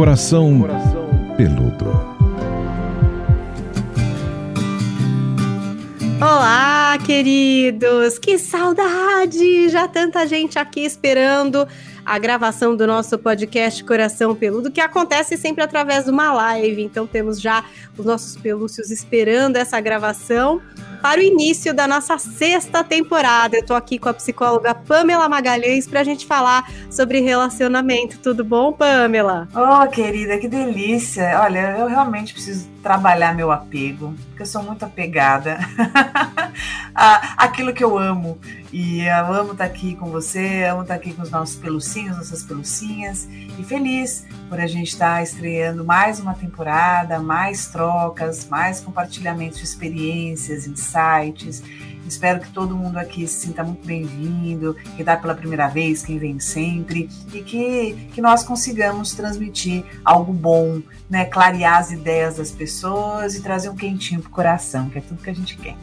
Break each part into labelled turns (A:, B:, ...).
A: Coração Peludo.
B: Olá, queridos! Que saudade! Já tanta gente aqui esperando a gravação do nosso podcast Coração Peludo, que acontece sempre através de uma live. Então temos já os nossos pelúcios esperando essa gravação para o início da nossa sexta temporada. Eu estou aqui com a psicóloga Pamela Magalhães para a gente falar sobre relacionamento. Tudo bom, Pamela?
C: Oh, querida, que delícia! Olha, eu realmente preciso trabalhar meu apego, porque eu sou muito apegada àquilo que eu amo. E eu amo estar aqui com você, amo estar aqui com os nossos pelucinhos, nossas pelucinhas, e feliz por a gente estar estreando mais uma temporada, mais trocas, mais compartilhamentos de experiências, insights. Espero que todo mundo aqui se sinta muito bem-vindo, que dá pela primeira vez, quem vem sempre, e que, que nós consigamos transmitir algo bom, né? clarear as ideias das pessoas e trazer um quentinho pro coração, que é tudo que a gente quer.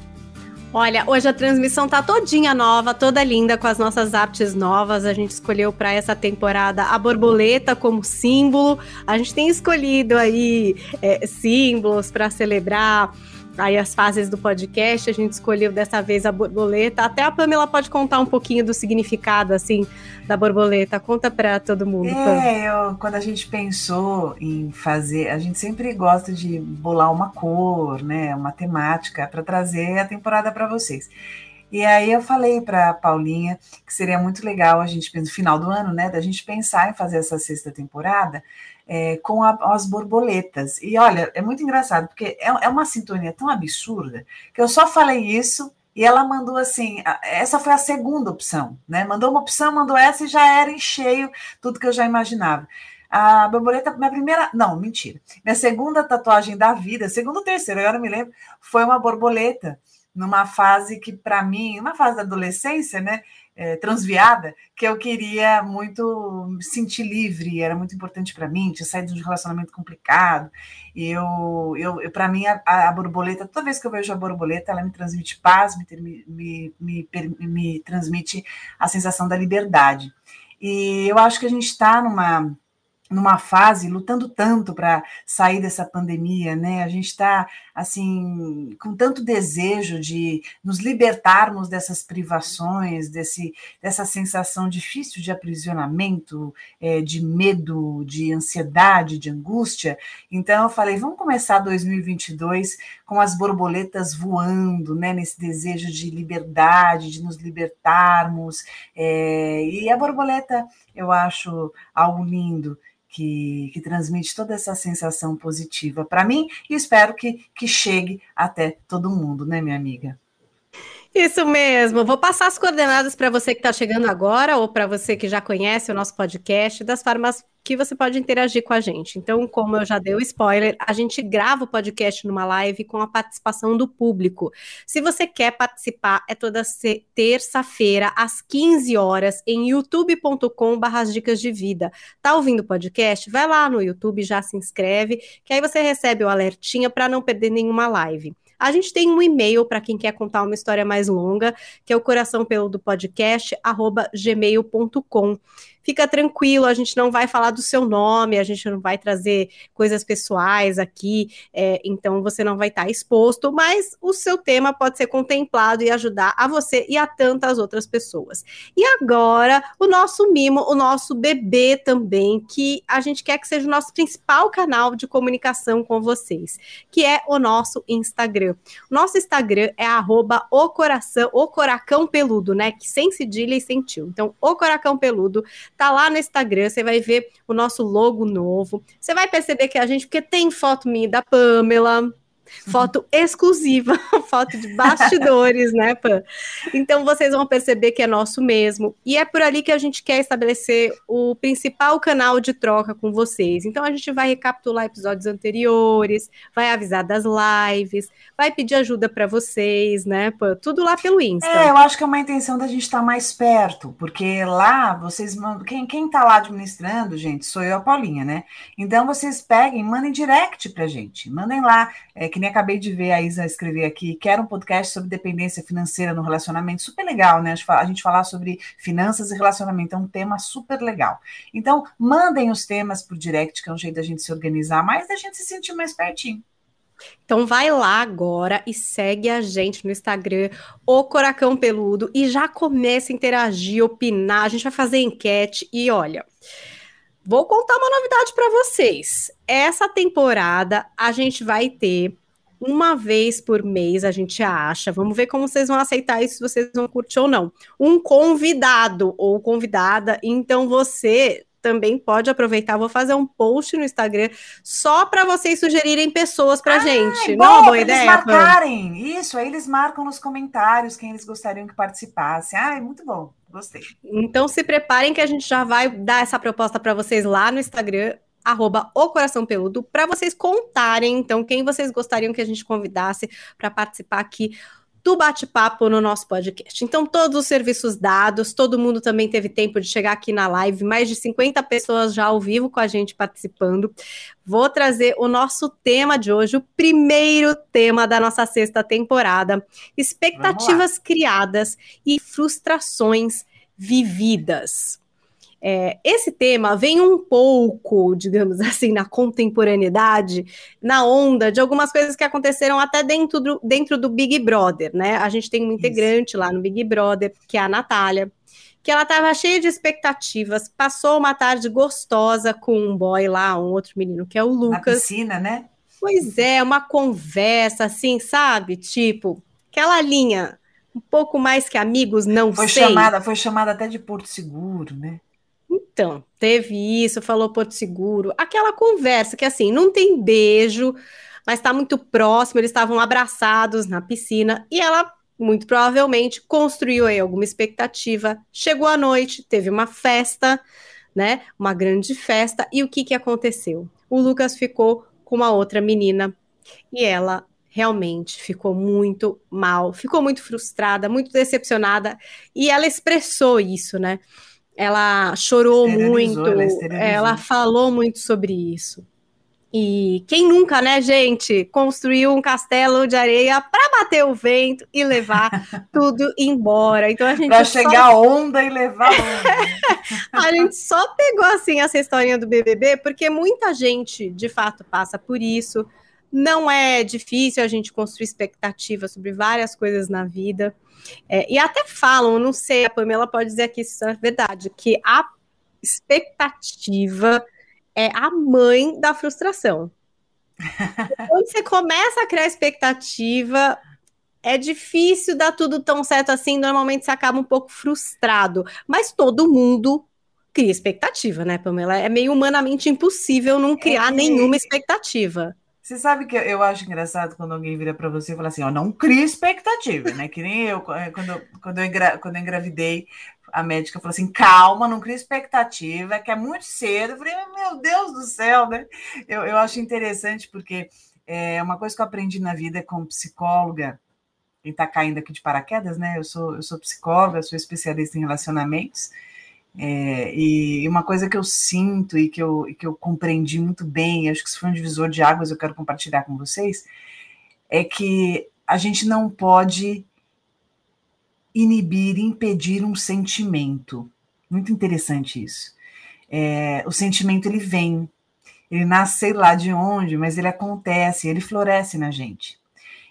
B: Olha, hoje a transmissão tá todinha nova, toda linda, com as nossas artes novas. A gente escolheu para essa temporada a borboleta como símbolo. A gente tem escolhido aí é, símbolos para celebrar aí as fases do podcast, a gente escolheu dessa vez a borboleta. Até a Pamela pode contar um pouquinho do significado, assim, da borboleta. Conta para todo mundo.
C: É, eu, quando a gente pensou em fazer, a gente sempre gosta de bolar uma cor, né, uma temática para trazer a temporada para vocês. E aí eu falei para Paulinha que seria muito legal a gente, no final do ano, né, da gente pensar em fazer essa sexta temporada é, com a, as borboletas. E olha, é muito engraçado, porque é, é uma sintonia tão absurda que eu só falei isso e ela mandou assim, essa foi a segunda opção, né? Mandou uma opção, mandou essa e já era em cheio tudo que eu já imaginava. A borboleta, minha primeira, não, mentira. Minha segunda tatuagem da vida, segunda ou terceira, agora me lembro, foi uma borboleta numa fase que para mim, uma fase da adolescência, né? é, transviada que eu queria muito me sentir livre, era muito importante para mim, tinha saído de um relacionamento complicado. E eu, eu, eu para mim, a, a, borboleta, toda vez que eu vejo a borboleta, ela me transmite paz, me, me, me, me transmite a sensação da liberdade. E eu acho que a gente está numa numa fase lutando tanto para sair dessa pandemia, né? A gente está assim com tanto desejo de nos libertarmos dessas privações, desse dessa sensação difícil de aprisionamento, é, de medo, de ansiedade, de angústia. Então eu falei, vamos começar 2022 com as borboletas voando, né? Nesse desejo de liberdade, de nos libertarmos. É, e a borboleta eu acho algo lindo que, que transmite toda essa sensação positiva para mim e espero que, que chegue até todo mundo, né, minha amiga?
B: Isso mesmo. Vou passar as coordenadas para você que está chegando agora ou para você que já conhece o nosso podcast, das formas que você pode interagir com a gente. Então, como eu já dei o spoiler, a gente grava o podcast numa live com a participação do público. Se você quer participar, é toda terça-feira, às 15 horas, em youtube.com.br dicas de vida. Tá ouvindo o podcast? Vai lá no YouTube, já se inscreve, que aí você recebe o alertinha para não perder nenhuma live. A gente tem um e-mail para quem quer contar uma história mais longa, que é o coração pelo do podcast, arroba gmail.com fica tranquilo, a gente não vai falar do seu nome, a gente não vai trazer coisas pessoais aqui, é, então você não vai estar tá exposto, mas o seu tema pode ser contemplado e ajudar a você e a tantas outras pessoas. E agora, o nosso mimo, o nosso bebê também, que a gente quer que seja o nosso principal canal de comunicação com vocês, que é o nosso Instagram. O nosso Instagram é arroba o coração, o coracão peludo, né? Que sem cedilha e sem tio. Então, o coracão peludo Tá lá no Instagram, você vai ver o nosso logo novo. Você vai perceber que a gente, porque tem foto minha da Pamela, Foto exclusiva, foto de bastidores, né, Pan? Então vocês vão perceber que é nosso mesmo. E é por ali que a gente quer estabelecer o principal canal de troca com vocês. Então a gente vai recapitular episódios anteriores, vai avisar das lives, vai pedir ajuda para vocês, né, Pan? Tudo lá pelo Insta.
C: É, eu acho que é uma intenção da gente estar mais perto, porque lá vocês mandam. Quem, quem tá lá administrando, gente, sou eu, a Paulinha, né? Então vocês peguem, mandem direct pra gente. Mandem lá. É, que nem acabei de ver a Isa escrever aqui, quero um podcast sobre dependência financeira no relacionamento, super legal, né? A gente falar sobre finanças e relacionamento, é um tema super legal. Então, mandem os temas por direct, que é um jeito da gente se organizar mais, da gente se sentir mais pertinho.
B: Então vai lá agora e segue a gente no Instagram, o Coracão Peludo, e já começa a interagir, opinar, a gente vai fazer enquete e olha, vou contar uma novidade para vocês. Essa temporada a gente vai ter uma vez por mês, a gente acha. Vamos ver como vocês vão aceitar isso, se vocês vão curtir ou não. Um convidado ou convidada. Então você também pode aproveitar. Vou fazer um post no Instagram só para vocês sugerirem pessoas para gente.
C: Bom, Não, boa ideia. Eles marcarem isso, aí eles marcam nos comentários quem eles gostariam que participasse. Ah, é muito bom. Gostei.
B: Então se preparem que a gente já vai dar essa proposta para vocês lá no Instagram arroba o Coração Peludo, para vocês contarem, então, quem vocês gostariam que a gente convidasse para participar aqui do bate-papo no nosso podcast. Então, todos os serviços dados, todo mundo também teve tempo de chegar aqui na live, mais de 50 pessoas já ao vivo com a gente participando. Vou trazer o nosso tema de hoje, o primeiro tema da nossa sexta temporada: expectativas criadas e frustrações vividas. É, esse tema vem um pouco, digamos assim, na contemporaneidade, na onda de algumas coisas que aconteceram até dentro do, dentro do Big Brother, né? A gente tem um integrante Isso. lá no Big Brother, que é a Natália, que ela estava cheia de expectativas, passou uma tarde gostosa com um boy lá, um outro menino, que é o Lucas. Na
C: piscina, né?
B: Pois é, uma conversa assim, sabe? Tipo, aquela linha um pouco mais que amigos, não
C: foi
B: sei.
C: Chamada, foi chamada até de Porto Seguro, né?
B: Então, teve isso, falou Porto Seguro, aquela conversa que assim, não tem beijo, mas está muito próximo, eles estavam abraçados na piscina e ela muito provavelmente construiu aí alguma expectativa. Chegou a noite, teve uma festa, né? Uma grande festa e o que que aconteceu? O Lucas ficou com uma outra menina e ela realmente ficou muito mal, ficou muito frustrada, muito decepcionada e ela expressou isso, né? Ela chorou muito, ela, ela falou muito sobre isso. E quem nunca, né, gente, construiu um castelo de areia para bater o vento e levar tudo embora. Então a gente
C: para chegar só... onda e levar onda.
B: a gente só pegou assim essa historinha do BBB porque muita gente, de fato, passa por isso. Não é difícil a gente construir expectativas sobre várias coisas na vida. É, e até falam, não sei, a Pamela pode dizer aqui se isso é verdade, que a expectativa é a mãe da frustração. Quando você começa a criar expectativa, é difícil dar tudo tão certo assim, normalmente você acaba um pouco frustrado, mas todo mundo cria expectativa, né, Pamela? É meio humanamente impossível não criar é, nenhuma expectativa.
C: Você sabe que eu acho engraçado quando alguém vira para você e fala assim, ó, não cria expectativa, né? Que nem eu, eh, quando, quando, eu, engra, quando eu engravidei, a médica falou assim, calma, não cria expectativa, que é muito cedo. Eu falei, meu Deus do céu, né? Eu, eu acho interessante porque é uma coisa que eu aprendi na vida como psicóloga, quem está caindo aqui de paraquedas, né? Eu sou, eu sou psicóloga, sou especialista em relacionamentos, é, e uma coisa que eu sinto e que eu, que eu compreendi muito bem, acho que isso foi um divisor de águas, eu quero compartilhar com vocês, é que a gente não pode inibir, impedir um sentimento. Muito interessante isso. É, o sentimento ele vem, ele nasce sei lá de onde, mas ele acontece, ele floresce na gente.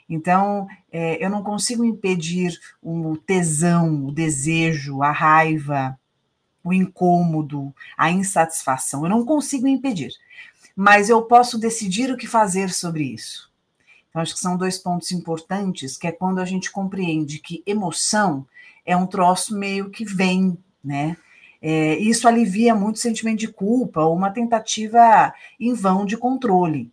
C: Então, é, eu não consigo impedir o tesão, o desejo, a raiva, o incômodo, a insatisfação. Eu não consigo impedir, mas eu posso decidir o que fazer sobre isso. Então, acho que são dois pontos importantes, que é quando a gente compreende que emoção é um troço meio que vem, né? É, isso alivia muito o sentimento de culpa ou uma tentativa em vão de controle.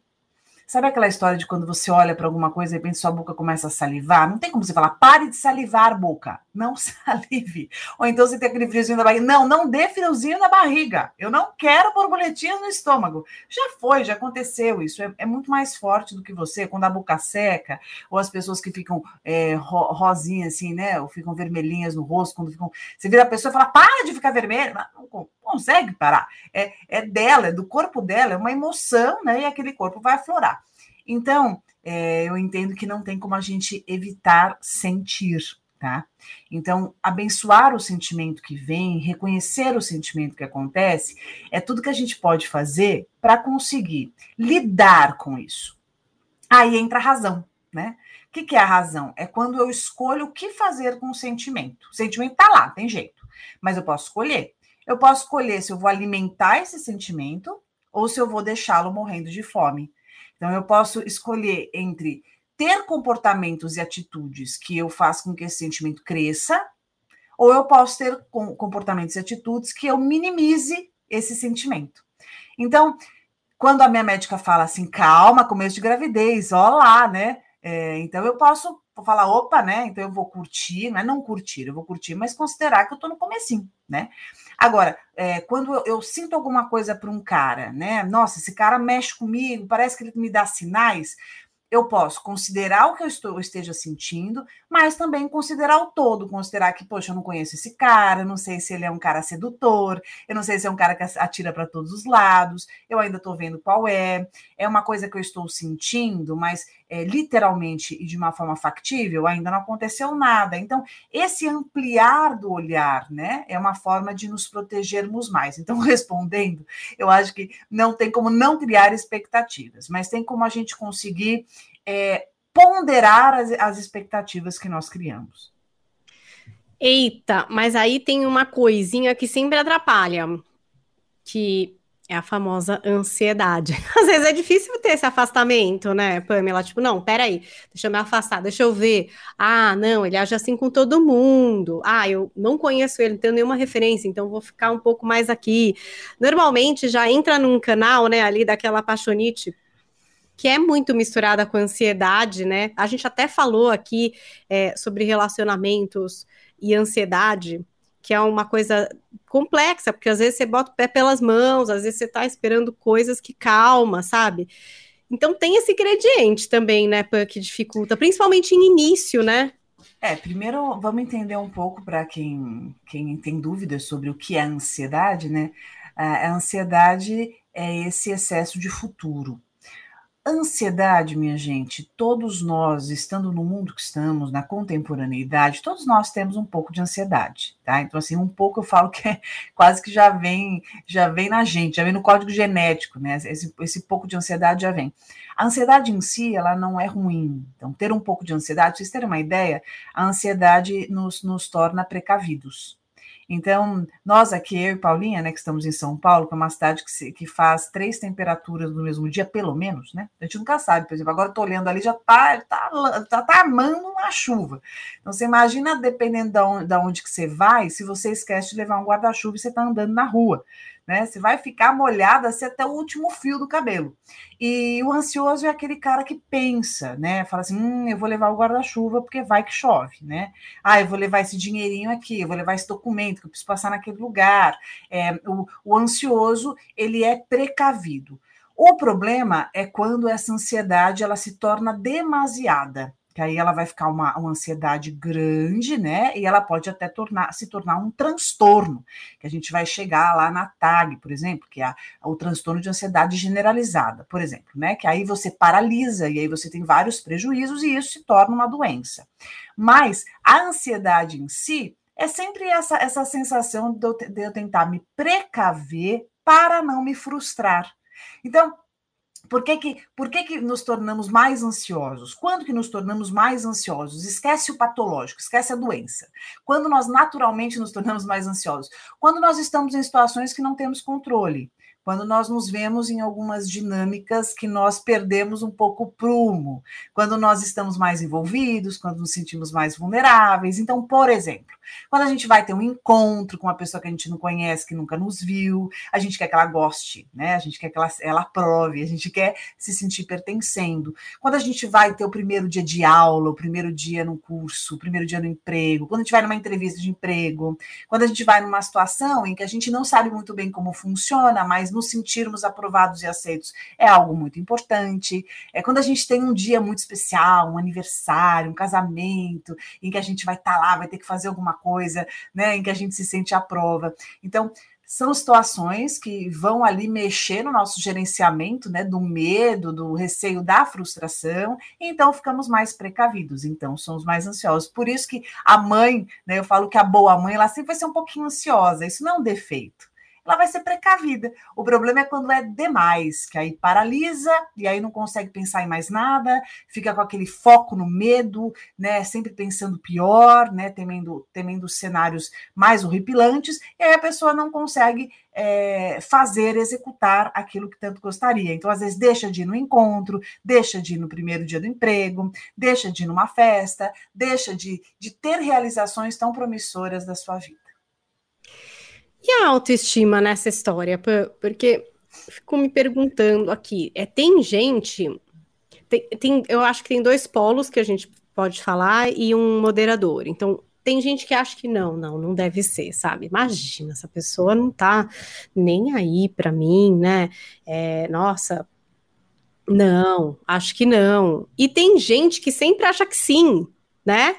C: Sabe aquela história de quando você olha para alguma coisa e de repente sua boca começa a salivar? Não tem como você falar, pare de salivar, boca. Não salive. Ou então você tem aquele friozinho na barriga. Não, não dê friozinho na barriga. Eu não quero borboletinhas no estômago. Já foi, já aconteceu isso. É, é muito mais forte do que você quando a boca seca, ou as pessoas que ficam é, ro rosinhas assim, né? Ou ficam vermelhinhas no rosto, quando ficam. Você vira a pessoa e fala, para de ficar vermelha. Não, consegue parar. É, é dela, é do corpo dela, é uma emoção, né? E aquele corpo vai aflorar. Então, é, eu entendo que não tem como a gente evitar sentir, tá? Então, abençoar o sentimento que vem, reconhecer o sentimento que acontece, é tudo que a gente pode fazer para conseguir lidar com isso. Aí entra a razão, né? O que, que é a razão? É quando eu escolho o que fazer com o sentimento. O sentimento está lá, tem jeito, mas eu posso escolher. Eu posso escolher se eu vou alimentar esse sentimento ou se eu vou deixá-lo morrendo de fome. Então, eu posso escolher entre ter comportamentos e atitudes que eu faço com que esse sentimento cresça, ou eu posso ter comportamentos e atitudes que eu minimize esse sentimento. Então, quando a minha médica fala assim, calma, começo de gravidez, ó lá, né? É, então eu posso falar, opa, né? Então eu vou curtir, não é não curtir, eu vou curtir, mas considerar que eu tô no comecinho, né? Agora, é, quando eu, eu, sinto alguma coisa para um cara, né? Nossa, esse cara mexe comigo, parece que ele me dá sinais eu posso considerar o que eu, estou, eu esteja sentindo, mas também considerar o todo, considerar que, poxa, eu não conheço esse cara, não sei se ele é um cara sedutor, eu não sei se é um cara que atira para todos os lados, eu ainda estou vendo qual é, é uma coisa que eu estou sentindo, mas é, literalmente e de uma forma factível, ainda não aconteceu nada. Então, esse ampliar do olhar, né, é uma forma de nos protegermos mais. Então, respondendo, eu acho que não tem como não criar expectativas, mas tem como a gente conseguir é, ponderar as, as expectativas que nós criamos.
B: Eita, mas aí tem uma coisinha que sempre atrapalha, que é a famosa ansiedade. Às vezes é difícil ter esse afastamento, né, Pamela? Tipo, não, peraí, deixa eu me afastar, deixa eu ver. Ah, não, ele age assim com todo mundo. Ah, eu não conheço ele, não tenho nenhuma referência, então vou ficar um pouco mais aqui. Normalmente já entra num canal, né, ali daquela apaixonite que é muito misturada com ansiedade, né? A gente até falou aqui é, sobre relacionamentos e ansiedade, que é uma coisa complexa, porque às vezes você bota o pé pelas mãos, às vezes você está esperando coisas que calma, sabe? Então tem esse ingrediente também, né, que dificulta, principalmente em início, né?
C: É, primeiro vamos entender um pouco para quem, quem tem dúvidas sobre o que é ansiedade, né? A ansiedade é esse excesso de futuro. Ansiedade, minha gente, todos nós, estando no mundo que estamos, na contemporaneidade, todos nós temos um pouco de ansiedade, tá? Então, assim, um pouco eu falo que é quase que já vem, já vem na gente, já vem no código genético, né? Esse, esse pouco de ansiedade já vem. A ansiedade em si, ela não é ruim. Então, ter um pouco de ansiedade, vocês terem uma ideia, a ansiedade nos, nos torna precavidos. Então, nós aqui, eu e Paulinha, né, que estamos em São Paulo, que é uma cidade que, se, que faz três temperaturas no mesmo dia, pelo menos, né? A gente nunca sabe, por exemplo, agora estou olhando ali, já está tá, tá, tá amando uma chuva. Então, você imagina, dependendo de onde, de onde que você vai, se você esquece de levar um guarda-chuva e você está andando na rua né? Você vai ficar molhada assim, até o último fio do cabelo. E o ansioso é aquele cara que pensa, né? Fala assim: hum, eu vou levar o guarda-chuva porque vai que chove, né? Ah, eu vou levar esse dinheirinho aqui, eu vou levar esse documento que eu preciso passar naquele lugar. É, o, o ansioso, ele é precavido. O problema é quando essa ansiedade ela se torna demasiada que aí ela vai ficar uma, uma ansiedade grande, né? E ela pode até tornar, se tornar um transtorno, que a gente vai chegar lá na TAG, por exemplo, que é o transtorno de ansiedade generalizada, por exemplo, né? Que aí você paralisa e aí você tem vários prejuízos e isso se torna uma doença. Mas a ansiedade em si é sempre essa, essa sensação de eu, de eu tentar me precaver para não me frustrar. Então, por que, que, por que, que nos tornamos mais ansiosos? Quando que nos tornamos mais ansiosos? Esquece o patológico, esquece a doença. Quando nós naturalmente nos tornamos mais ansiosos? Quando nós estamos em situações que não temos controle quando nós nos vemos em algumas dinâmicas que nós perdemos um pouco o prumo, quando nós estamos mais envolvidos, quando nos sentimos mais vulneráveis. Então, por exemplo, quando a gente vai ter um encontro com uma pessoa que a gente não conhece, que nunca nos viu, a gente quer que ela goste, né? A gente quer que ela, ela aprove, a gente quer se sentir pertencendo. Quando a gente vai ter o primeiro dia de aula, o primeiro dia no curso, o primeiro dia no emprego, quando a gente vai numa entrevista de emprego, quando a gente vai numa situação em que a gente não sabe muito bem como funciona, mas nos sentirmos aprovados e aceitos é algo muito importante. É quando a gente tem um dia muito especial, um aniversário, um casamento, em que a gente vai estar tá lá, vai ter que fazer alguma coisa, né, em que a gente se sente à prova. Então, são situações que vão ali mexer no nosso gerenciamento, né, do medo, do receio, da frustração, então ficamos mais precavidos, então somos mais ansiosos. Por isso que a mãe, né, eu falo que a boa mãe, ela sempre vai ser um pouquinho ansiosa, isso não é um defeito ela vai ser precavida. O problema é quando é demais, que aí paralisa e aí não consegue pensar em mais nada, fica com aquele foco no medo, né, sempre pensando pior, né, temendo, temendo cenários mais horripilantes, e aí a pessoa não consegue é, fazer, executar aquilo que tanto gostaria. Então, às vezes, deixa de ir no encontro, deixa de ir no primeiro dia do emprego, deixa de ir numa festa, deixa de, de ter realizações tão promissoras da sua vida.
B: E a autoestima nessa história? Porque fico me perguntando aqui, é, tem gente, tem, tem, eu acho que tem dois polos que a gente pode falar e um moderador. Então, tem gente que acha que não, não, não deve ser, sabe? Imagina, essa pessoa não tá nem aí para mim, né? É, nossa, não, acho que não. E tem gente que sempre acha que sim, né?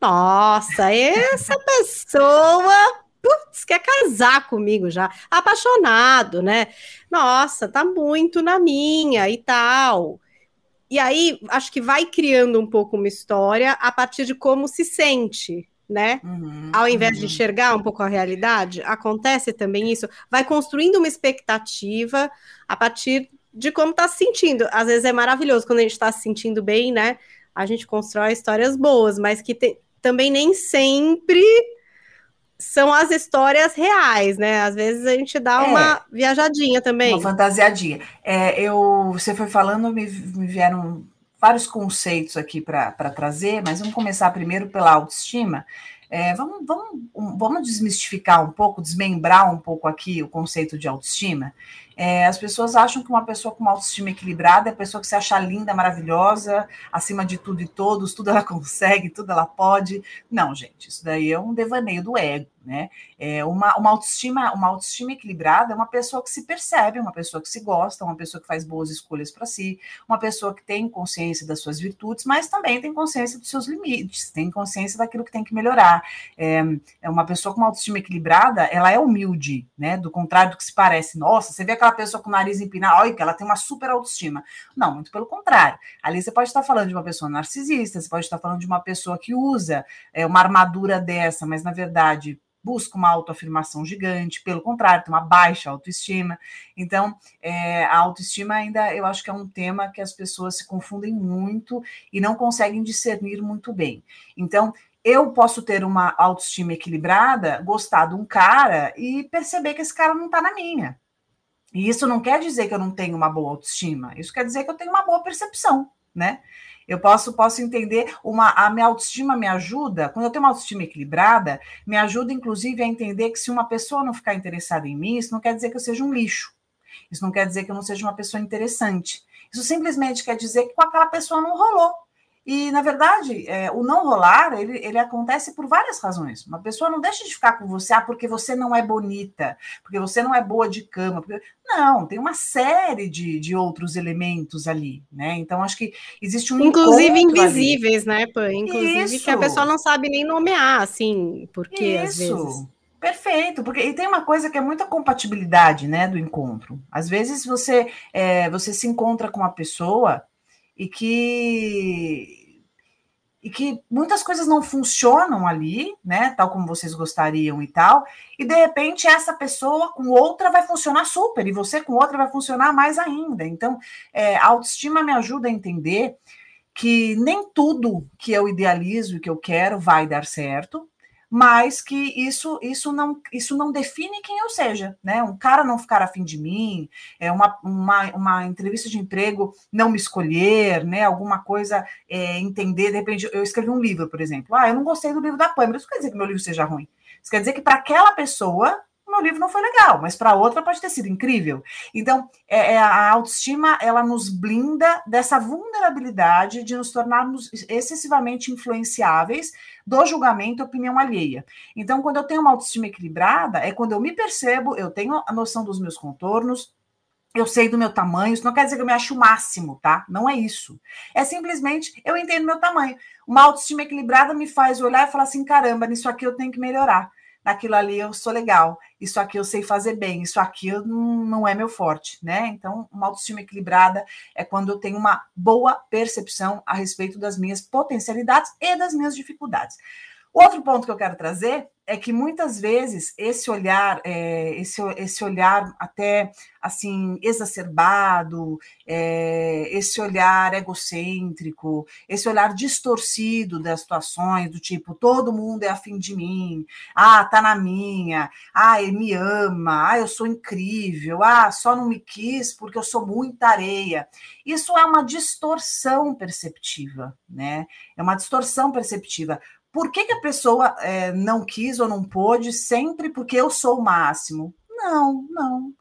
B: Nossa, essa pessoa putz, quer casar comigo já, apaixonado, né? Nossa, tá muito na minha e tal. E aí, acho que vai criando um pouco uma história a partir de como se sente, né? Uhum, Ao invés uhum. de enxergar um pouco a realidade, acontece também isso. Vai construindo uma expectativa a partir de como tá se sentindo. Às vezes é maravilhoso quando a gente está se sentindo bem, né? A gente constrói histórias boas, mas que te... também nem sempre são as histórias reais, né? Às vezes a gente dá é, uma viajadinha também.
C: Uma fantasiadinha. É, eu, você foi falando, me, me vieram vários conceitos aqui para trazer, mas vamos começar primeiro pela autoestima. É, vamos, vamos, vamos desmistificar um pouco, desmembrar um pouco aqui o conceito de autoestima. É, as pessoas acham que uma pessoa com uma autoestima equilibrada é a pessoa que se acha linda, maravilhosa, acima de tudo e todos, tudo ela consegue, tudo ela pode. Não, gente, isso daí é um devaneio do ego né? É uma, uma autoestima, uma autoestima equilibrada é uma pessoa que se percebe, uma pessoa que se gosta, uma pessoa que faz boas escolhas para si, uma pessoa que tem consciência das suas virtudes, mas também tem consciência dos seus limites, tem consciência daquilo que tem que melhorar. É, é uma pessoa com uma autoestima equilibrada, ela é humilde, né? Do contrário do que se parece. Nossa, você vê aquela pessoa com o nariz empinado, olha que ela tem uma super autoestima. Não, muito pelo contrário. Ali você pode estar falando de uma pessoa narcisista, você pode estar falando de uma pessoa que usa é, uma armadura dessa, mas na verdade busca uma autoafirmação gigante, pelo contrário, tem uma baixa autoestima. Então, é, a autoestima ainda eu acho que é um tema que as pessoas se confundem muito e não conseguem discernir muito bem. Então, eu posso ter uma autoestima equilibrada, gostar de um cara e perceber que esse cara não está na minha. E isso não quer dizer que eu não tenho uma boa autoestima, isso quer dizer que eu tenho uma boa percepção, né? Eu posso, posso entender uma a minha autoestima me ajuda, quando eu tenho uma autoestima equilibrada, me ajuda inclusive a entender que se uma pessoa não ficar interessada em mim, isso não quer dizer que eu seja um lixo. Isso não quer dizer que eu não seja uma pessoa interessante. Isso simplesmente quer dizer que com aquela pessoa não rolou. E, na verdade, é, o não rolar, ele, ele acontece por várias razões. Uma pessoa não deixa de ficar com você ah, porque você não é bonita, porque você não é boa de cama. Porque... Não, tem uma série de, de outros elementos ali, né? Então, acho que existe um
B: Inclusive invisíveis, ali. né, Pã? Inclusive Isso. que a pessoa não sabe nem nomear, assim, porque Isso. às vezes...
C: Perfeito, porque e tem uma coisa que é muita compatibilidade, né, do encontro. Às vezes você é, você se encontra com uma pessoa e que e que muitas coisas não funcionam ali, né, tal como vocês gostariam e tal, e de repente essa pessoa com outra vai funcionar super, e você com outra vai funcionar mais ainda. Então, é, a autoestima me ajuda a entender que nem tudo que eu idealizo e que eu quero vai dar certo, mas que isso isso não isso não define quem eu seja, né? Um cara não ficar afim de mim, é uma, uma, uma entrevista de emprego não me escolher, né? Alguma coisa é, entender, de repente eu escrevi um livro, por exemplo, ah, eu não gostei do livro da Pâmela, isso quer dizer que meu livro seja ruim. Isso quer dizer que para aquela pessoa meu livro não foi legal, mas para outra pode ter sido incrível. Então, é, é, a autoestima ela nos blinda dessa vulnerabilidade de nos tornarmos excessivamente influenciáveis do julgamento e opinião alheia. Então, quando eu tenho uma autoestima equilibrada, é quando eu me percebo, eu tenho a noção dos meus contornos, eu sei do meu tamanho, isso não quer dizer que eu me acho o máximo, tá? Não é isso. É simplesmente eu entendo meu tamanho. Uma autoestima equilibrada me faz olhar e falar assim: caramba, nisso aqui eu tenho que melhorar naquilo ali eu sou legal, isso aqui eu sei fazer bem, isso aqui eu, não, não é meu forte, né? Então, uma autoestima equilibrada é quando eu tenho uma boa percepção a respeito das minhas potencialidades e das minhas dificuldades. Outro ponto que eu quero trazer é que muitas vezes esse olhar, é, esse, esse olhar até assim exacerbado, é, esse olhar egocêntrico, esse olhar distorcido das situações, do tipo todo mundo é afim de mim, ah, tá na minha, ah, ele me ama, ah, eu sou incrível, ah, só não me quis porque eu sou muita areia. Isso é uma distorção perceptiva, né? É uma distorção perceptiva por que, que a pessoa é, não quis ou não pôde sempre porque eu sou o máximo? Não, não.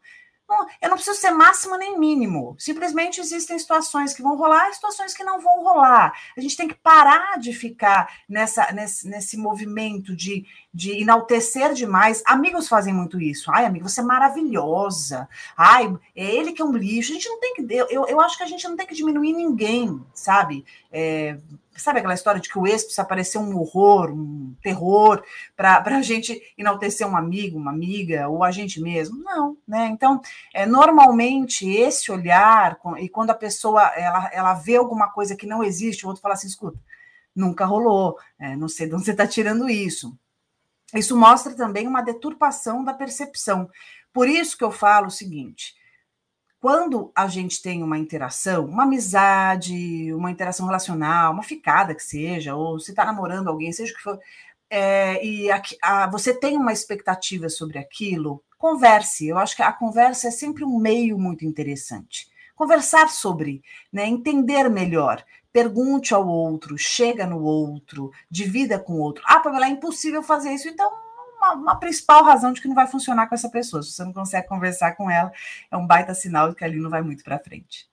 C: Eu não preciso ser máximo nem mínimo. Simplesmente existem situações que vão rolar e situações que não vão rolar. A gente tem que parar de ficar nessa, nesse, nesse movimento de, de enaltecer demais. Amigos fazem muito isso. Ai, amigo, você é maravilhosa. Ai, é ele que é um lixo. A gente não tem que. Eu, eu acho que a gente não tem que diminuir ninguém, sabe? É, Sabe aquela história de que o ex precisa parecer um horror, um terror, para a gente enaltecer um amigo, uma amiga, ou a gente mesmo? Não, né? Então, é, normalmente, esse olhar, e quando a pessoa ela, ela vê alguma coisa que não existe, o outro fala assim: escuta, nunca rolou, é, não sei de onde você está tirando isso. Isso mostra também uma deturpação da percepção. Por isso que eu falo o seguinte: quando a gente tem uma interação, uma amizade, uma interação relacional, uma ficada que seja, ou se está namorando alguém, seja o que for, é, e a, a, você tem uma expectativa sobre aquilo, converse. Eu acho que a conversa é sempre um meio muito interessante. Conversar sobre, né, entender melhor. Pergunte ao outro, chega no outro, divida com o outro. Ah, Pamela, é impossível fazer isso, então uma, uma, principal razão de que não vai funcionar com essa pessoa. Se você não consegue conversar com ela, é um baita sinal de que ali não vai muito para frente.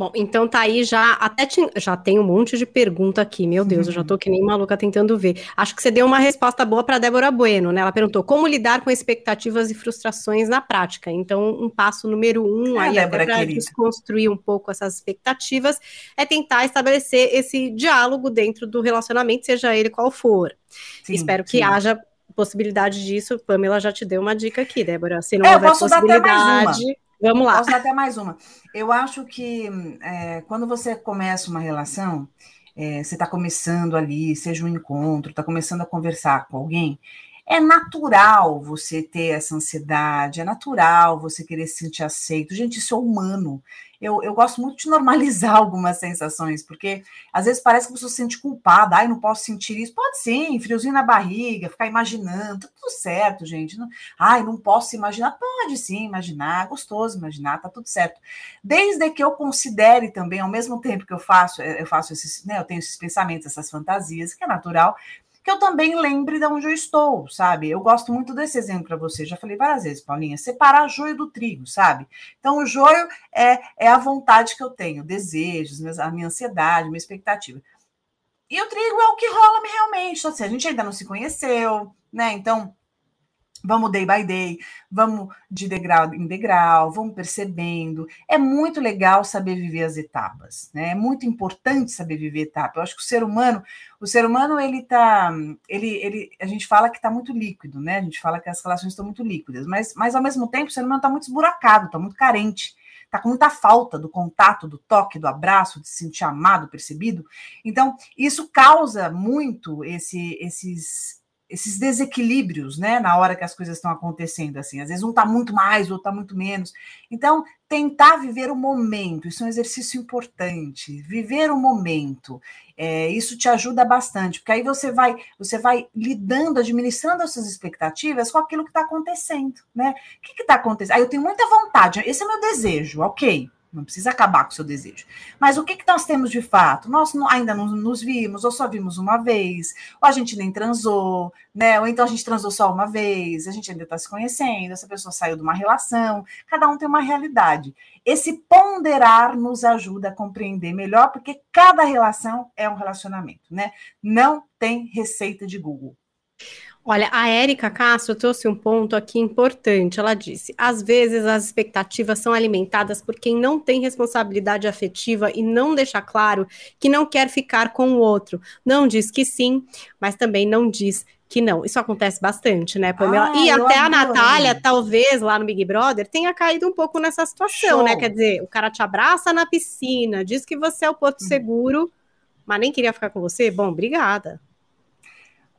B: Bom, então tá aí já, até te, já tem um monte de pergunta aqui, meu Deus, eu já tô que nem maluca tentando ver. Acho que você deu uma resposta boa para Débora Bueno, né? Ela perguntou como lidar com expectativas e frustrações na prática. Então, um passo número um, é, aí Débora, até para desconstruir um pouco essas expectativas, é tentar estabelecer esse diálogo dentro do relacionamento, seja ele qual for. Sim, Espero que sim. haja possibilidade disso, Pamela já te deu uma dica aqui, Débora. Se não é, houver possibilidade, vamos lá.
C: Posso dar até mais uma. Eu acho que é, quando você começa uma relação, é, você está começando ali, seja um encontro, está começando a conversar com alguém, é natural você ter essa ansiedade, é natural você querer se sentir aceito. Gente, isso é humano eu, eu gosto muito de normalizar algumas sensações, porque às vezes parece que você se sente culpada, ai, não posso sentir isso. Pode sim, friozinho na barriga, ficar imaginando, tá tudo certo, gente. Não, ai, não posso imaginar. Pode sim imaginar, gostoso imaginar, tá tudo certo. Desde que eu considere também, ao mesmo tempo que eu faço, eu faço esses, né, eu tenho esses pensamentos, essas fantasias, que é natural, que eu também lembre de onde eu estou, sabe? Eu gosto muito desse exemplo para você, já falei várias vezes, Paulinha, separar joio do trigo, sabe? Então, o joio é, é a vontade que eu tenho, desejos, a minha ansiedade, minha expectativa. E o trigo é o que rola realmente. Então, assim, a gente ainda não se conheceu, né? Então, Vamos day by day, vamos de degrau em degrau, vamos percebendo. É muito legal saber viver as etapas, né? É muito importante saber viver etapas. Eu acho que o ser humano, o ser humano ele tá, ele, ele, a gente fala que está muito líquido, né? A gente fala que as relações estão muito líquidas, mas, mas ao mesmo tempo o ser humano está muito esburacado, está muito carente, está com muita falta do contato, do toque, do abraço, de se sentir amado, percebido. Então isso causa muito esse, esses esses desequilíbrios, né, na hora que as coisas estão acontecendo, assim, às vezes um está muito mais, outro está muito menos. Então, tentar viver o momento, isso é um exercício importante. Viver o momento, é, isso te ajuda bastante, porque aí você vai, você vai lidando, administrando as suas expectativas com aquilo que está acontecendo, né? O que está acontecendo? Aí eu tenho muita vontade, esse é meu desejo, ok. Não precisa acabar com o seu desejo. Mas o que, que nós temos de fato? Nós ainda não nos vimos, ou só vimos uma vez, ou a gente nem transou, né? Ou então a gente transou só uma vez, a gente ainda está se conhecendo, essa pessoa saiu de uma relação, cada um tem uma realidade. Esse ponderar nos ajuda a compreender melhor, porque cada relação é um relacionamento, né? Não tem receita de Google.
B: Olha, a Érica Castro trouxe um ponto aqui importante. Ela disse: às vezes as expectativas são alimentadas por quem não tem responsabilidade afetiva e não deixa claro que não quer ficar com o outro. Não diz que sim, mas também não diz que não. Isso acontece bastante, né, Pamela? Ah, e até a Natália, talvez, lá no Big Brother, tenha caído um pouco nessa situação, Show. né? Quer dizer, o cara te abraça na piscina, diz que você é o porto hum. seguro, mas nem queria ficar com você. Bom, obrigada.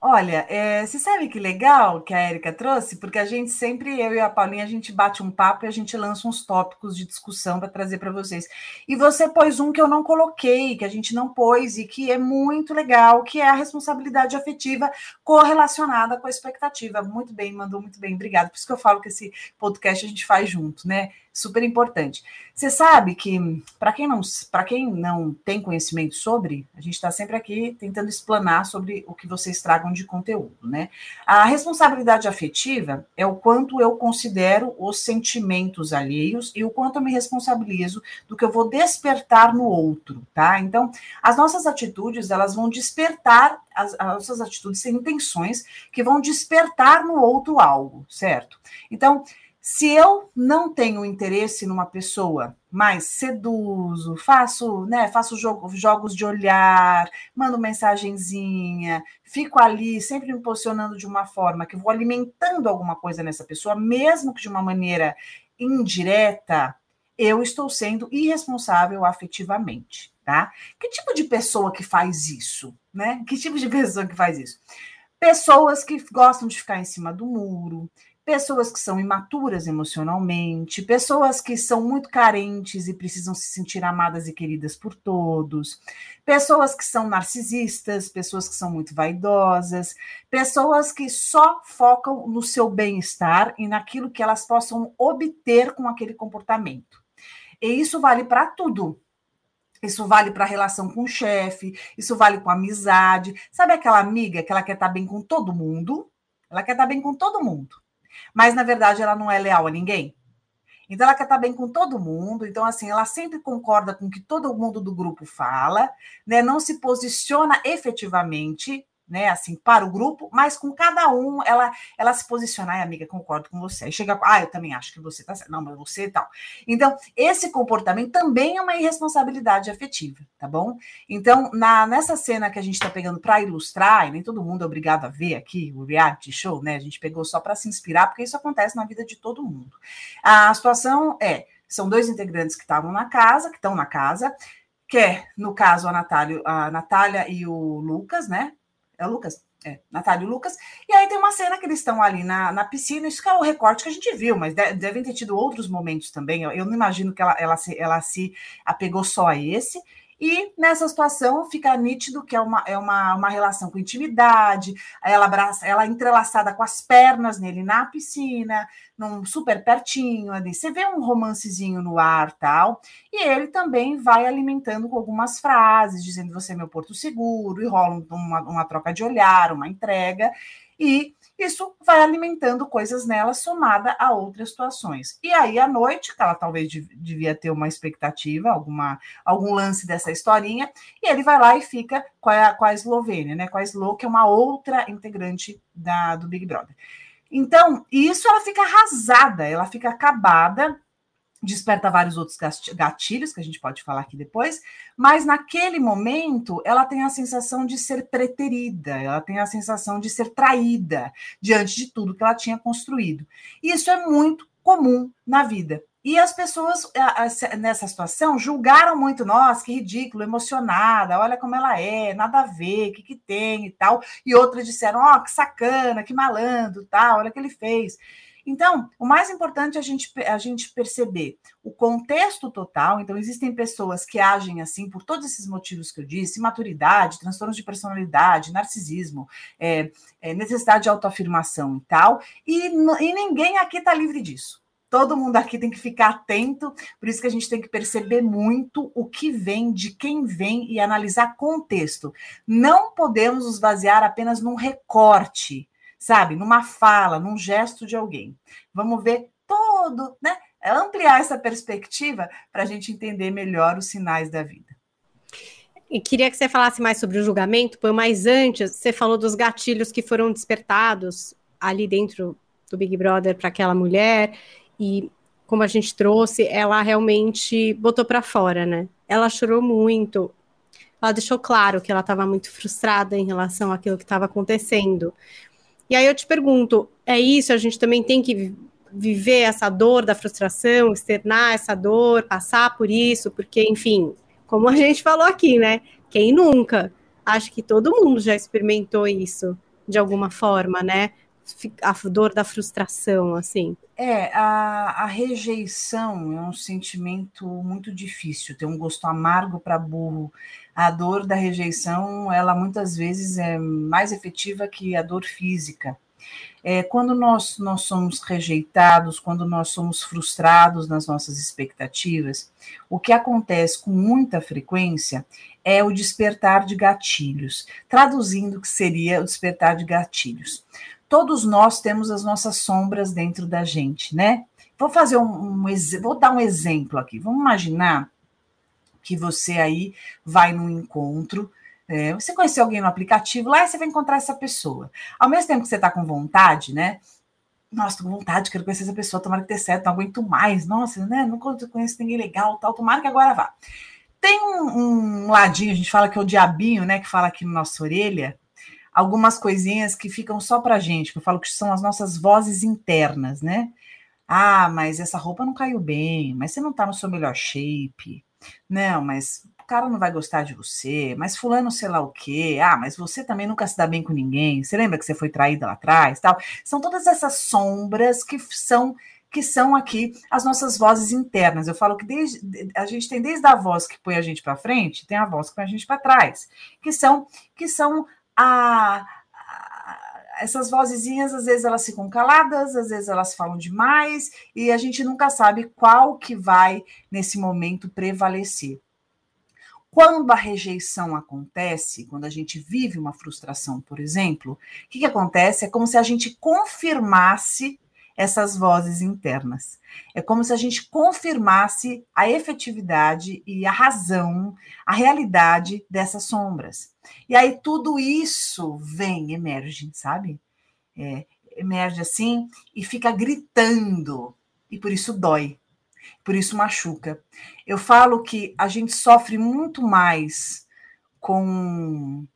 C: Olha, é, você sabe que legal que a Érica trouxe? Porque a gente sempre, eu e a Paulinha, a gente bate um papo e a gente lança uns tópicos de discussão para trazer para vocês. E você pôs um que eu não coloquei, que a gente não pôs e que é muito legal, que é a responsabilidade afetiva correlacionada com a expectativa. Muito bem, mandou muito bem, obrigada. Por isso que eu falo que esse podcast a gente faz junto, né? Super importante. Você sabe que, para quem, não, quem não tem conhecimento sobre, a gente está sempre aqui tentando explanar sobre o que vocês tragam de conteúdo, né? A responsabilidade afetiva é o quanto eu considero os sentimentos alheios e o quanto eu me responsabilizo do que eu vou despertar no outro, tá? Então, as nossas atitudes, elas vão despertar, as, as nossas atitudes têm intenções que vão despertar no outro algo, certo? Então, se eu não tenho interesse numa pessoa, mas seduzo, faço, né, faço jogo, jogos de olhar, mando mensagenzinha, fico ali sempre me posicionando de uma forma que vou alimentando alguma coisa nessa pessoa, mesmo que de uma maneira indireta, eu estou sendo irresponsável afetivamente, tá? Que tipo de pessoa que faz isso, né? Que tipo de pessoa que faz isso? Pessoas que gostam de ficar em cima do muro, pessoas que são imaturas emocionalmente, pessoas que são muito carentes e precisam se sentir amadas e queridas por todos, pessoas que são narcisistas, pessoas que são muito vaidosas, pessoas que só focam no seu bem-estar e naquilo que elas possam obter com aquele comportamento. E isso vale para tudo. Isso vale para a relação com o chefe, isso vale com a amizade. Sabe aquela amiga que ela quer estar tá bem com todo mundo? Ela quer estar tá bem com todo mundo mas na verdade ela não é leal a ninguém. Então ela quer estar bem com todo mundo, então assim, ela sempre concorda com o que todo mundo do grupo fala, né? Não se posiciona efetivamente né, assim, para o grupo, mas com cada um ela ela se posiciona, ai, amiga, concordo com você. Aí chega, ah, eu também acho que você tá certo. Não, mas você e tal. Então, esse comportamento também é uma irresponsabilidade afetiva, tá bom? Então, na nessa cena que a gente está pegando para ilustrar, e nem todo mundo é obrigado a ver aqui o reality show, né? A gente pegou só para se inspirar, porque isso acontece na vida de todo mundo. A situação é, são dois integrantes que estavam na casa, que estão na casa, que é, no caso, a Natália, a Natália e o Lucas, né? É o Lucas? É, Natália e Lucas. E aí tem uma cena que eles estão ali na, na piscina, isso que é o recorte que a gente viu, mas de, devem ter tido outros momentos também. Eu, eu não imagino que ela, ela, se, ela se apegou só a esse. E nessa situação fica nítido que é uma, é uma, uma relação com intimidade, ela abraça, ela entrelaçada com as pernas nele na piscina, num super pertinho ali. Você vê um romancezinho no ar tal. E ele também vai alimentando com algumas frases, dizendo você é meu porto seguro, e rola uma, uma troca de olhar, uma entrega. E isso vai alimentando coisas nela somada a outras situações. E aí, à noite, ela talvez devia ter uma expectativa, alguma, algum lance dessa historinha, e ele vai lá e fica com a, com a Eslovênia, né? Com a Slo, que é uma outra integrante da, do Big Brother. Então, isso ela fica arrasada, ela fica acabada, desperta vários outros gatilhos que a gente pode falar aqui depois, mas naquele momento ela tem a sensação de ser preterida, ela tem a sensação de ser traída diante de tudo que ela tinha construído. Isso é muito comum na vida. E as pessoas nessa situação julgaram muito, nossa, que ridículo, emocionada, olha como ela é, nada a ver, o que, que tem e tal. E outras disseram, ó, oh, que sacana, que malandro, tal, olha o que ele fez. Então, o mais importante é a gente, a gente perceber o contexto total. Então, existem pessoas que agem assim por todos esses motivos que eu disse: maturidade, transtornos de personalidade, narcisismo, é, é, necessidade de autoafirmação e tal. E, e ninguém aqui está livre disso. Todo mundo aqui tem que ficar atento, por isso que a gente tem que perceber muito o que vem, de quem vem e analisar contexto. Não podemos nos basear apenas num recorte sabe? Numa fala, num gesto de alguém. Vamos ver todo, né? Ampliar essa perspectiva para a gente entender melhor os sinais da vida.
B: E queria que você falasse mais sobre o julgamento, mas antes você falou dos gatilhos que foram despertados ali dentro do Big Brother para aquela mulher e como a gente trouxe, ela realmente botou para fora, né? Ela chorou muito. Ela deixou claro que ela estava muito frustrada em relação àquilo que estava acontecendo. E aí eu te pergunto, é isso? A gente também tem que viver essa dor da frustração, externar essa dor, passar por isso, porque, enfim, como a gente falou aqui, né? Quem nunca? Acho que todo mundo já experimentou isso de alguma forma, né? A dor da frustração, assim.
C: É, a, a rejeição é um sentimento muito difícil, tem um gosto amargo para burro. A dor da rejeição, ela muitas vezes é mais efetiva que a dor física. É, quando nós, nós somos rejeitados, quando nós somos frustrados nas nossas expectativas, o que acontece com muita frequência é o despertar de gatilhos. Traduzindo, o que seria o despertar de gatilhos? Todos nós temos as nossas sombras dentro da gente, né? Vou fazer um, um vou dar um exemplo aqui. Vamos imaginar que você aí vai num encontro é, você conheceu alguém no aplicativo, lá você vai encontrar essa pessoa. Ao mesmo tempo que você está com vontade, né? Nossa, tô com vontade, quero conhecer essa pessoa, tomara que dê certo, não aguento mais. Nossa, né? Não conheço ninguém legal, tal, tomara que agora vá. Tem um, um ladinho, a gente fala que é o diabinho, né? Que fala aqui na nossa orelha, algumas coisinhas que ficam só pra gente, que eu falo que são as nossas vozes internas, né? Ah, mas essa roupa não caiu bem, mas você não tá no seu melhor shape. Não, mas cara não vai gostar de você, mas fulano sei lá o quê, ah, mas você também nunca se dá bem com ninguém, você lembra que você foi traída lá atrás, tal. São todas essas sombras que são que são aqui as nossas vozes internas. Eu falo que desde, a gente tem desde a voz que põe a gente para frente, tem a voz que põe a gente para trás, que são que são a, a essas vozezinhas, às vezes elas ficam caladas, às vezes elas falam demais, e a gente nunca sabe qual que vai, nesse momento, prevalecer. Quando a rejeição acontece, quando a gente vive uma frustração, por exemplo, o que, que acontece? É como se a gente confirmasse essas vozes internas. É como se a gente confirmasse a efetividade e a razão, a realidade dessas sombras. E aí tudo isso vem, emerge, sabe? É, emerge assim e fica gritando, e por isso dói por isso machuca. Eu falo que a gente sofre muito mais com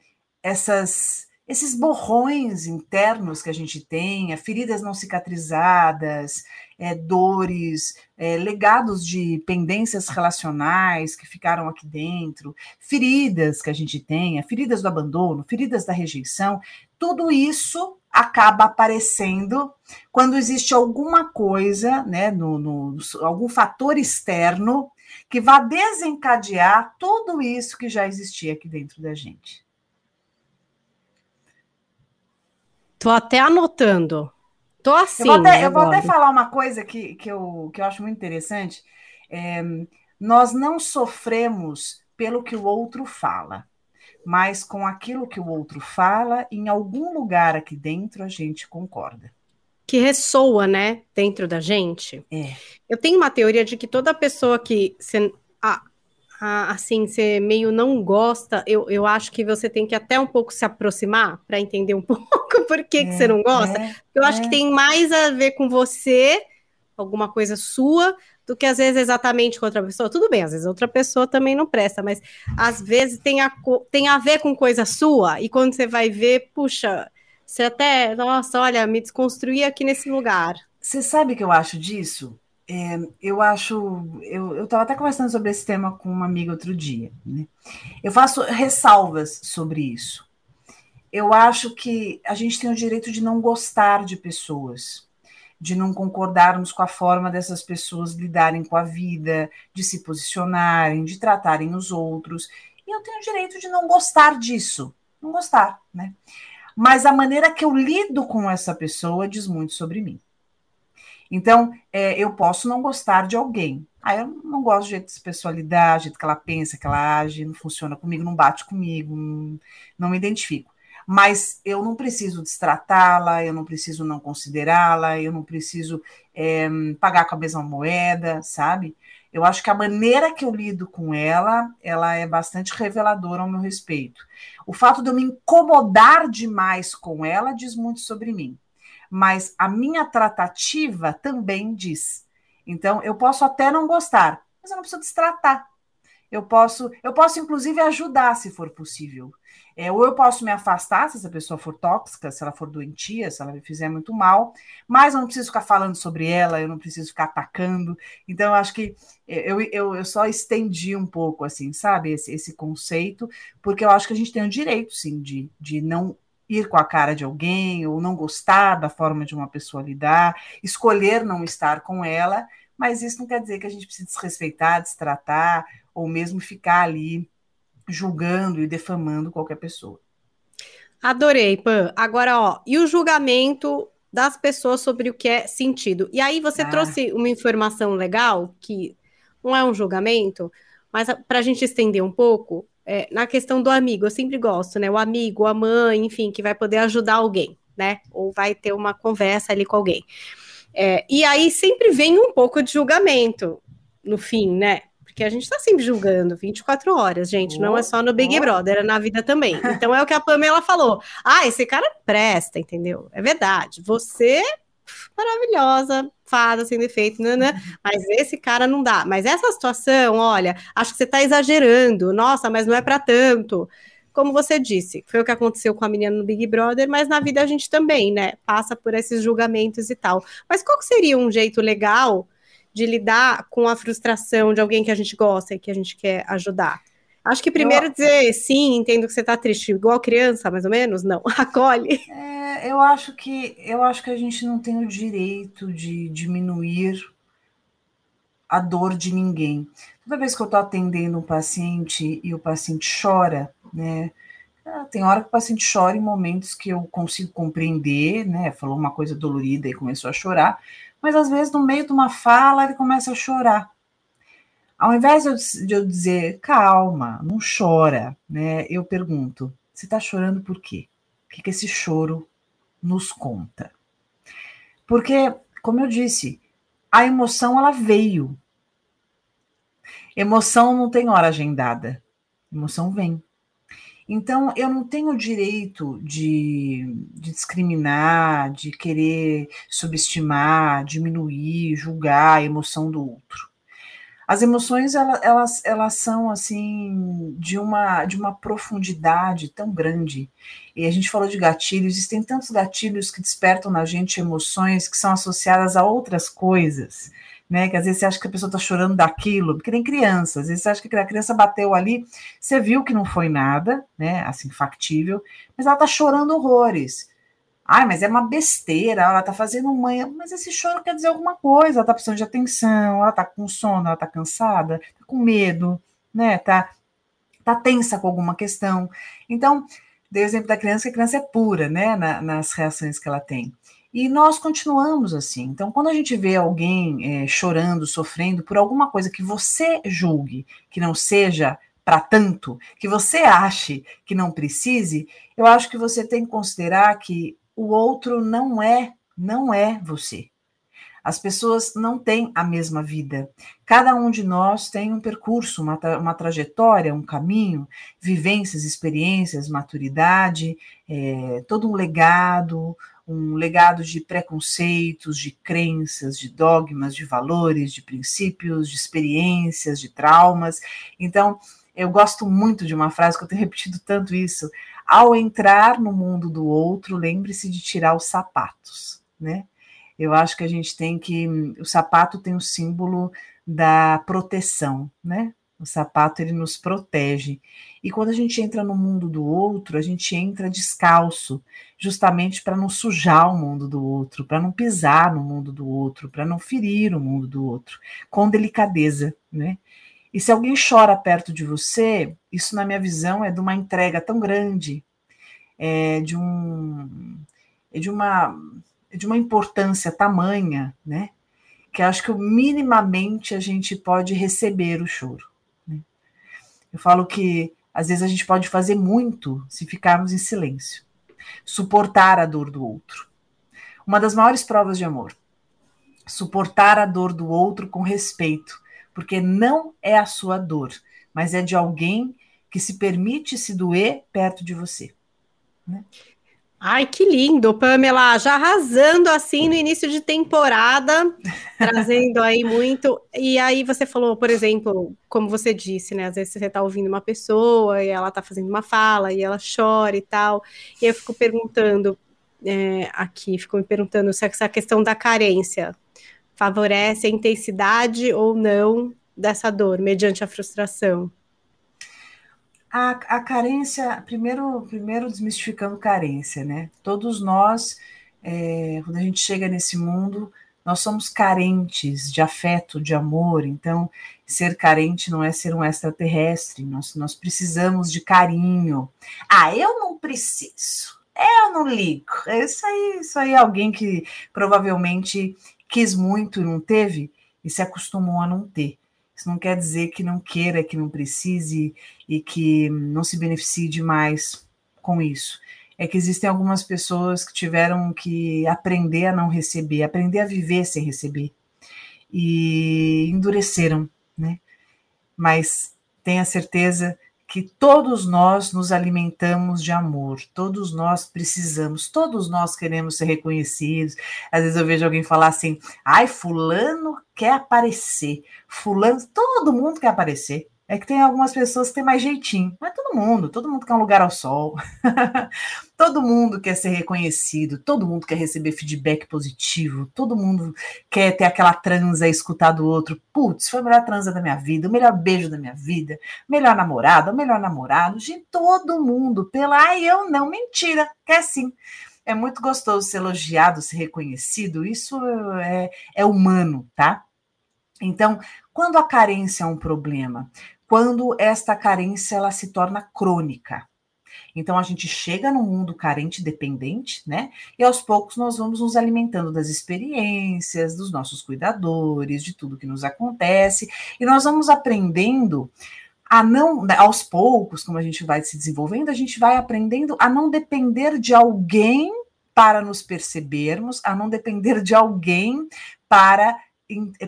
C: essas esses borrões internos que a gente tem, feridas não cicatrizadas, é, dores, é, legados de pendências relacionais que ficaram aqui dentro, feridas que a gente tem, feridas do abandono, feridas da rejeição, tudo isso acaba aparecendo quando existe alguma coisa, né, no, no, algum fator externo que vá desencadear tudo isso que já existia aqui dentro da gente.
B: Tô até anotando. Tô assim.
C: Eu vou até, eu vou até falar uma coisa que, que, eu, que eu acho muito interessante. É, nós não sofremos pelo que o outro fala mas com aquilo que o outro fala, em algum lugar aqui dentro a gente concorda.
B: Que ressoa, né, dentro da gente.
C: É.
B: Eu tenho uma teoria de que toda pessoa que você, ah, ah, assim, você meio não gosta, eu, eu acho que você tem que até um pouco se aproximar para entender um pouco por que, é, que você não gosta. É, eu acho que é. tem mais a ver com você, alguma coisa sua, do que às vezes exatamente com outra pessoa. Tudo bem, às vezes outra pessoa também não presta, mas às vezes tem a, tem a ver com coisa sua, e quando você vai ver, puxa, você até, nossa, olha, me desconstruí aqui nesse lugar.
C: Você sabe o que eu acho disso? É, eu acho, eu estava até conversando sobre esse tema com uma amiga outro dia. Né? Eu faço ressalvas sobre isso. Eu acho que a gente tem o direito de não gostar de pessoas de não concordarmos com a forma dessas pessoas lidarem com a vida, de se posicionarem, de tratarem os outros. E eu tenho o direito de não gostar disso, não gostar, né? Mas a maneira que eu lido com essa pessoa diz muito sobre mim. Então, é, eu posso não gostar de alguém. Ah, eu não gosto do jeito dessa pessoa lidar, do jeito que ela pensa, que ela age, não funciona comigo, não bate comigo, não, não me identifico mas eu não preciso destratá-la, eu não preciso não considerá-la, eu não preciso é, pagar com a mesma moeda, sabe? Eu acho que a maneira que eu lido com ela, ela é bastante reveladora ao meu respeito. O fato de eu me incomodar demais com ela diz muito sobre mim, mas a minha tratativa também diz. Então, eu posso até não gostar, mas eu não preciso destratar. Eu posso, eu posso inclusive ajudar se for possível. É, ou eu posso me afastar se essa pessoa for tóxica, se ela for doentia, se ela me fizer muito mal, mas eu não preciso ficar falando sobre ela, eu não preciso ficar atacando. Então, eu acho que eu, eu, eu só estendi um pouco, assim, sabe, esse, esse conceito, porque eu acho que a gente tem o direito, sim, de, de não ir com a cara de alguém, ou não gostar da forma de uma pessoa lidar, escolher não estar com ela, mas isso não quer dizer que a gente precise desrespeitar, destratar, ou mesmo ficar ali julgando e defamando qualquer pessoa.
B: Adorei, Pan. Agora, ó, e o julgamento das pessoas sobre o que é sentido? E aí você ah. trouxe uma informação legal, que não é um julgamento, mas para a gente estender um pouco, é, na questão do amigo, eu sempre gosto, né? O amigo, a mãe, enfim, que vai poder ajudar alguém, né? Ou vai ter uma conversa ali com alguém. É, e aí sempre vem um pouco de julgamento no fim, né? Porque a gente está sempre julgando 24 horas, gente. Oh, não é só no Big oh. Brother, é na vida também. Então é o que a Pamela falou. Ah, esse cara presta, entendeu? É verdade. Você, maravilhosa, fada, sem defeito, né, né? Mas esse cara não dá. Mas essa situação, olha, acho que você está exagerando. Nossa, mas não é para tanto como você disse, foi o que aconteceu com a menina no Big Brother, mas na vida a gente também, né? Passa por esses julgamentos e tal. Mas qual seria um jeito legal de lidar com a frustração de alguém que a gente gosta e que a gente quer ajudar? Acho que primeiro eu... dizer sim, entendo que você está triste, igual criança, mais ou menos, não, acolhe.
C: É, eu acho que eu acho que a gente não tem o direito de diminuir a dor de ninguém. Toda vez que eu estou atendendo um paciente e o paciente chora, né? Ah, tem hora que o paciente chora em momentos que eu consigo compreender, né? Falou uma coisa dolorida e começou a chorar, mas às vezes no meio de uma fala ele começa a chorar. Ao invés de eu dizer, calma, não chora, né? Eu pergunto, você está chorando por quê? O que, que esse choro nos conta? Porque, como eu disse, a emoção ela veio. Emoção não tem hora agendada. Emoção vem. Então, eu não tenho o direito de, de, discriminar, de querer subestimar, diminuir, julgar a emoção do outro. As emoções, elas, elas, elas são, assim, de uma, de uma profundidade tão grande. E a gente falou de gatilhos, existem tantos gatilhos que despertam na gente emoções que são associadas a outras coisas né? Que às vezes você acha que a pessoa está chorando daquilo, porque nem criança, às vezes você acha que a criança bateu ali, você viu que não foi nada, né? Assim, factível, mas ela está chorando horrores. Ai, mas é uma besteira, ela está fazendo manha, mas esse choro quer dizer alguma coisa, ela está precisando de atenção, ela está com sono, ela está cansada, tá com medo, né? Tá, tá tensa com alguma questão. Então, dei o exemplo da criança, que a criança é pura, né? Na, nas reações que ela tem. E nós continuamos assim. Então, quando a gente vê alguém é, chorando, sofrendo por alguma coisa que você julgue que não seja para tanto, que você ache que não precise, eu acho que você tem que considerar que o outro não é, não é você. As pessoas não têm a mesma vida. Cada um de nós tem um percurso, uma, uma trajetória, um caminho, vivências, experiências, maturidade, é, todo um legado, um legado de preconceitos, de crenças, de dogmas, de valores, de princípios, de experiências, de traumas. Então, eu gosto muito de uma frase que eu tenho repetido tanto isso. Ao entrar no mundo do outro, lembre-se de tirar os sapatos, né? Eu acho que a gente tem que. O sapato tem o símbolo da proteção, né? O sapato ele nos protege. E quando a gente entra no mundo do outro, a gente entra descalço, justamente para não sujar o mundo do outro, para não pisar no mundo do outro, para não ferir o mundo do outro, com delicadeza, né? E se alguém chora perto de você, isso na minha visão é de uma entrega tão grande, é de um é de uma é de uma importância tamanha, né? Que acho que minimamente a gente pode receber o choro. Eu falo que às vezes a gente pode fazer muito se ficarmos em silêncio, suportar a dor do outro. Uma das maiores provas de amor, suportar a dor do outro com respeito, porque não é a sua dor, mas é de alguém que se permite se doer perto de você. Né?
B: Ai, que lindo, Pamela, já arrasando assim no início de temporada, trazendo aí muito. E aí você falou, por exemplo, como você disse, né? Às vezes você está ouvindo uma pessoa e ela está fazendo uma fala e ela chora e tal. E eu fico perguntando é, aqui, fico me perguntando se essa questão da carência favorece a intensidade ou não dessa dor mediante a frustração.
C: A, a carência, primeiro, primeiro desmistificando carência, né? Todos nós, é, quando a gente chega nesse mundo, nós somos carentes de afeto, de amor, então ser carente não é ser um extraterrestre, nós, nós precisamos de carinho. Ah, eu não preciso, eu não ligo. Isso aí, isso aí é alguém que provavelmente quis muito e não teve e se acostumou a não ter. Isso não quer dizer que não queira, que não precise e que não se beneficie demais com isso. É que existem algumas pessoas que tiveram que aprender a não receber, aprender a viver sem receber. E endureceram, né? Mas tenha certeza que todos nós nos alimentamos de amor, todos nós precisamos, todos nós queremos ser reconhecidos. Às vezes eu vejo alguém falar assim: ai, Fulano quer aparecer, Fulano, todo mundo quer aparecer. É que tem algumas pessoas que têm mais jeitinho, mas todo mundo, todo mundo quer um lugar ao sol, todo mundo quer ser reconhecido, todo mundo quer receber feedback positivo, todo mundo quer ter aquela transa escutar do outro. Putz, foi a melhor transa da minha vida, o melhor beijo da minha vida, melhor namorada, o melhor namorado, de todo mundo, pela ai, eu não, mentira, quer sim. É muito gostoso ser elogiado, ser reconhecido, isso é, é humano, tá? Então, quando a carência é um problema, quando esta carência ela se torna crônica. Então a gente chega no mundo carente, dependente, né? E aos poucos nós vamos nos alimentando das experiências, dos nossos cuidadores, de tudo que nos acontece, e nós vamos aprendendo a não, né, aos poucos, como a gente vai se desenvolvendo, a gente vai aprendendo a não depender de alguém para nos percebermos, a não depender de alguém para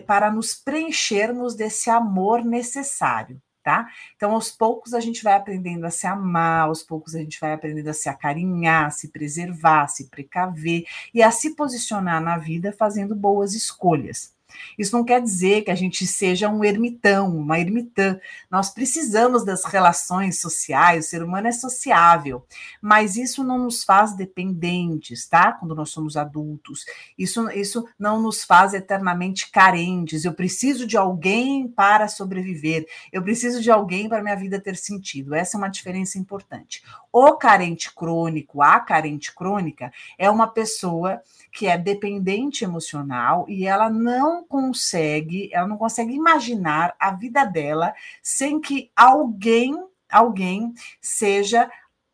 C: para nos preenchermos desse amor necessário tá? Então, aos poucos a gente vai aprendendo a se amar, aos poucos a gente vai aprendendo a se acarinhar, a se preservar, a se precaver e a se posicionar na vida fazendo boas escolhas. Isso não quer dizer que a gente seja um ermitão, uma ermitã. Nós precisamos das relações sociais, o ser humano é sociável, mas isso não nos faz dependentes, tá? Quando nós somos adultos. Isso, isso não nos faz eternamente carentes. Eu preciso de alguém para sobreviver, eu preciso de alguém para minha vida ter sentido. Essa é uma diferença importante. O carente crônico, a carente crônica, é uma pessoa que é dependente emocional e ela não consegue, ela não consegue imaginar a vida dela sem que alguém, alguém seja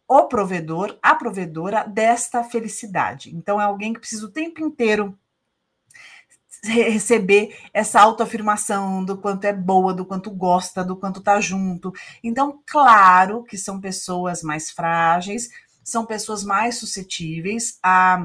C: o provedor, a provedora desta felicidade. Então é alguém que precisa o tempo inteiro receber essa autoafirmação do quanto é boa, do quanto gosta, do quanto tá junto. Então, claro que são pessoas mais frágeis, são pessoas mais suscetíveis a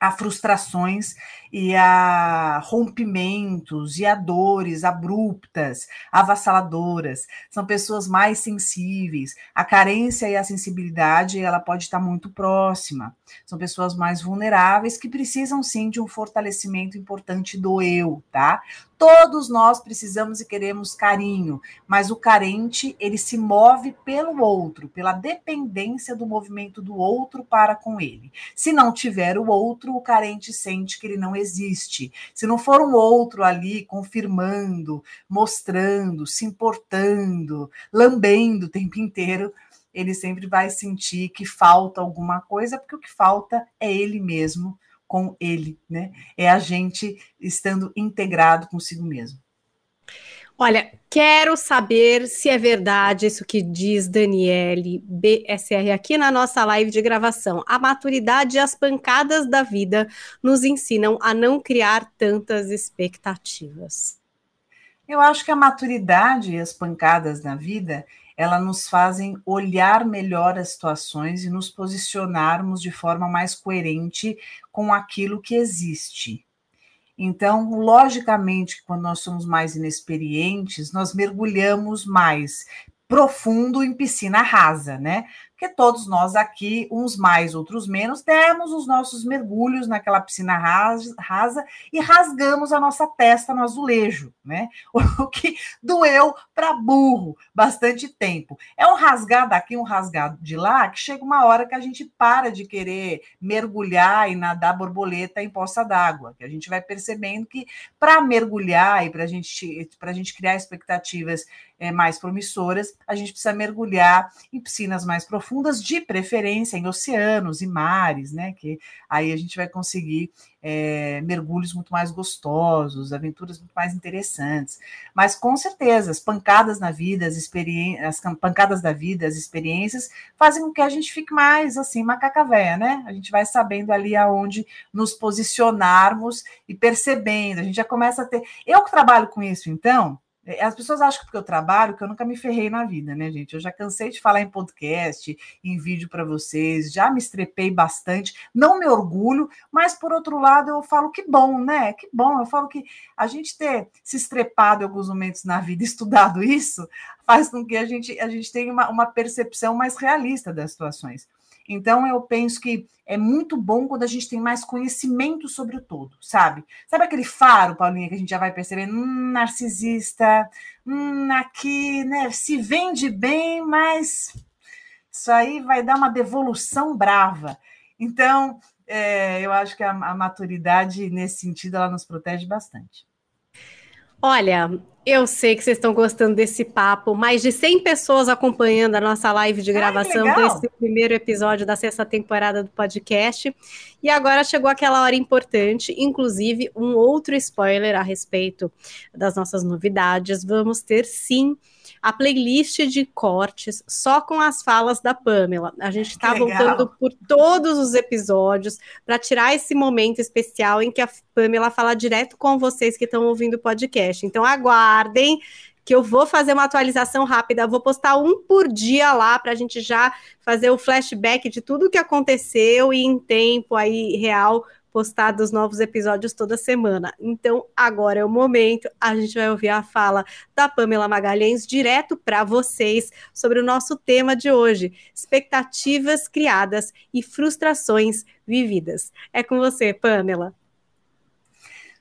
C: a frustrações e a rompimentos e a dores abruptas, avassaladoras. São pessoas mais sensíveis. A carência e a sensibilidade, ela pode estar muito próxima. São pessoas mais vulneráveis que precisam sim de um fortalecimento importante do eu, tá? Todos nós precisamos e queremos carinho, mas o carente, ele se move pelo outro, pela dependência do movimento do outro para com ele. Se não tiver o outro, o carente sente que ele não existe. Se não for um outro ali confirmando, mostrando, se importando, lambendo o tempo inteiro, ele sempre vai sentir que falta alguma coisa, porque o que falta é ele mesmo com ele, né? É a gente estando integrado consigo mesmo.
B: Olha, quero saber se é verdade isso que diz Daniele BSR aqui na nossa live de gravação. A maturidade e as pancadas da vida nos ensinam a não criar tantas expectativas.
C: Eu acho que a maturidade e as pancadas da vida elas nos fazem olhar melhor as situações e nos posicionarmos de forma mais coerente com aquilo que existe. Então, logicamente, quando nós somos mais inexperientes, nós mergulhamos mais profundo em piscina rasa, né? Porque todos nós aqui, uns mais, outros menos, demos os nossos mergulhos naquela piscina rasa e rasgamos a nossa testa no azulejo, né? O que doeu para burro bastante tempo. É um rasgado daqui, um rasgado de lá, que chega uma hora que a gente para de querer mergulhar e nadar borboleta em poça d'água, que a gente vai percebendo que para mergulhar e para gente, a gente criar expectativas é, mais promissoras, a gente precisa mergulhar em piscinas mais profundas, de preferência em oceanos e mares, né? Que aí a gente vai conseguir é, mergulhos muito mais gostosos, aventuras muito mais interessantes. Mas com certeza, as pancadas na vida, as experiências, as pancadas da vida, as experiências, fazem com que a gente fique mais assim, macaca véia, né? A gente vai sabendo ali aonde nos posicionarmos e percebendo. A gente já começa a ter. Eu que trabalho com isso, então, as pessoas acham que porque eu trabalho que eu nunca me ferrei na vida, né, gente? Eu já cansei de falar em podcast, em vídeo para vocês, já me estrepei bastante, não me orgulho, mas por outro lado eu falo que bom, né? Que bom. Eu falo que a gente ter se estrepado em alguns momentos na vida, estudado isso, faz com que a gente, a gente tenha uma, uma percepção mais realista das situações. Então, eu penso que é muito bom quando a gente tem mais conhecimento sobre o todo, sabe? Sabe aquele faro, Paulinha, que a gente já vai percebendo? Hum, narcisista, hum, aqui, né? Se vende bem, mas isso aí vai dar uma devolução brava. Então, é, eu acho que a, a maturidade, nesse sentido, ela nos protege bastante.
B: Olha, eu sei que vocês estão gostando desse papo. Mais de 100 pessoas acompanhando a nossa live de gravação Ai, desse primeiro episódio da sexta temporada do podcast. E agora chegou aquela hora importante, inclusive um outro spoiler a respeito das nossas novidades. Vamos ter sim a playlist de cortes só com as falas da Pamela. A gente está voltando por todos os episódios para tirar esse momento especial em que a Pamela fala direto com vocês que estão ouvindo o podcast. Então aguardem que eu vou fazer uma atualização rápida, vou postar um por dia lá para a gente já fazer o flashback de tudo que aconteceu e em tempo aí real postados os novos episódios toda semana. Então, agora é o momento, a gente vai ouvir a fala da Pamela Magalhães direto para vocês sobre o nosso tema de hoje: expectativas criadas e frustrações vividas. É com você, Pamela.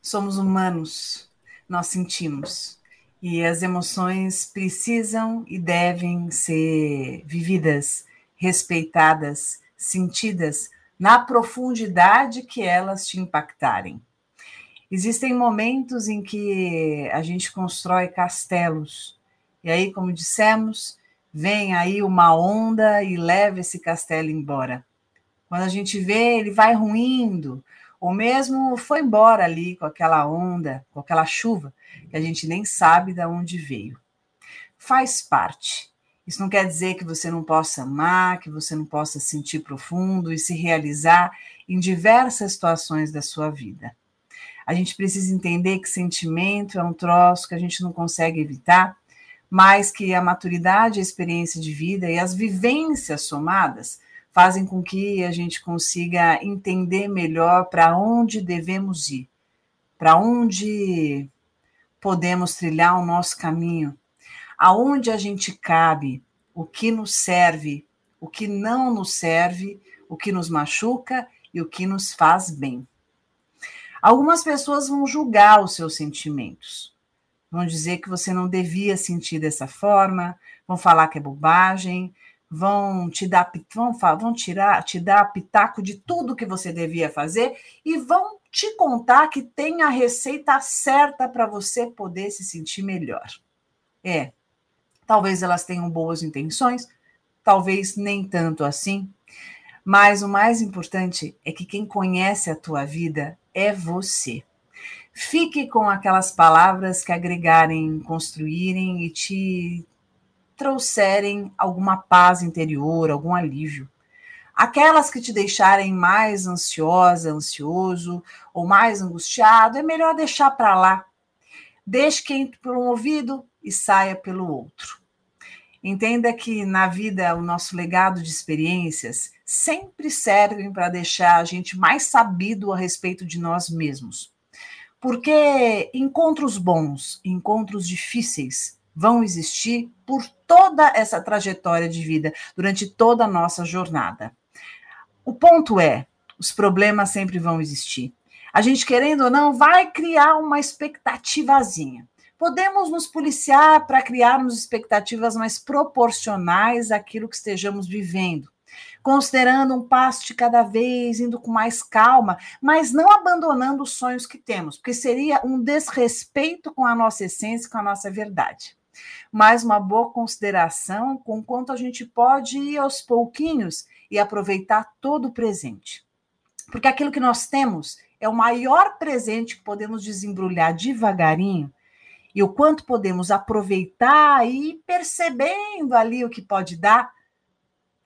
C: Somos humanos, nós sentimos. E as emoções precisam e devem ser vividas, respeitadas, sentidas na profundidade que elas te impactarem. Existem momentos em que a gente constrói castelos, e aí, como dissemos, vem aí uma onda e leva esse castelo embora. Quando a gente vê, ele vai ruindo, ou mesmo foi embora ali com aquela onda, com aquela chuva, que a gente nem sabe de onde veio. Faz parte. Isso não quer dizer que você não possa amar, que você não possa sentir profundo e se realizar em diversas situações da sua vida. A gente precisa entender que sentimento é um troço que a gente não consegue evitar, mas que a maturidade, a experiência de vida e as vivências somadas fazem com que a gente consiga entender melhor para onde devemos ir, para onde podemos trilhar o nosso caminho aonde a gente cabe, o que nos serve, o que não nos serve, o que nos machuca e o que nos faz bem. Algumas pessoas vão julgar os seus sentimentos, vão dizer que você não devia sentir dessa forma, vão falar que é bobagem, vão te dar vão, vão tirar, te dar pitaco de tudo que você devia fazer e vão te contar que tem a receita certa para você poder se sentir melhor. É, Talvez elas tenham boas intenções, talvez nem tanto assim. Mas o mais importante é que quem conhece a tua vida é você. Fique com aquelas palavras que agregarem, construírem e te trouxerem alguma paz interior, algum alívio. Aquelas que te deixarem mais ansiosa, ansioso ou mais angustiado, é melhor deixar para lá. Deixe que entre por um ouvido e saia pelo outro. Entenda que na vida o nosso legado de experiências sempre servem para deixar a gente mais sabido a respeito de nós mesmos. Porque encontros bons, encontros difíceis vão existir por toda essa trajetória de vida, durante toda a nossa jornada. O ponto é: os problemas sempre vão existir. A gente, querendo ou não, vai criar uma expectativazinha. Podemos nos policiar para criarmos expectativas mais proporcionais àquilo que estejamos vivendo considerando um passo de cada vez, indo com mais calma, mas não abandonando os sonhos que temos, porque seria um desrespeito com a nossa essência, com a nossa verdade. Mas uma boa consideração com quanto a gente pode ir aos pouquinhos e aproveitar todo o presente. Porque aquilo que nós temos é o maior presente que podemos desembrulhar devagarinho e o quanto podemos aproveitar e percebendo ali o que pode dar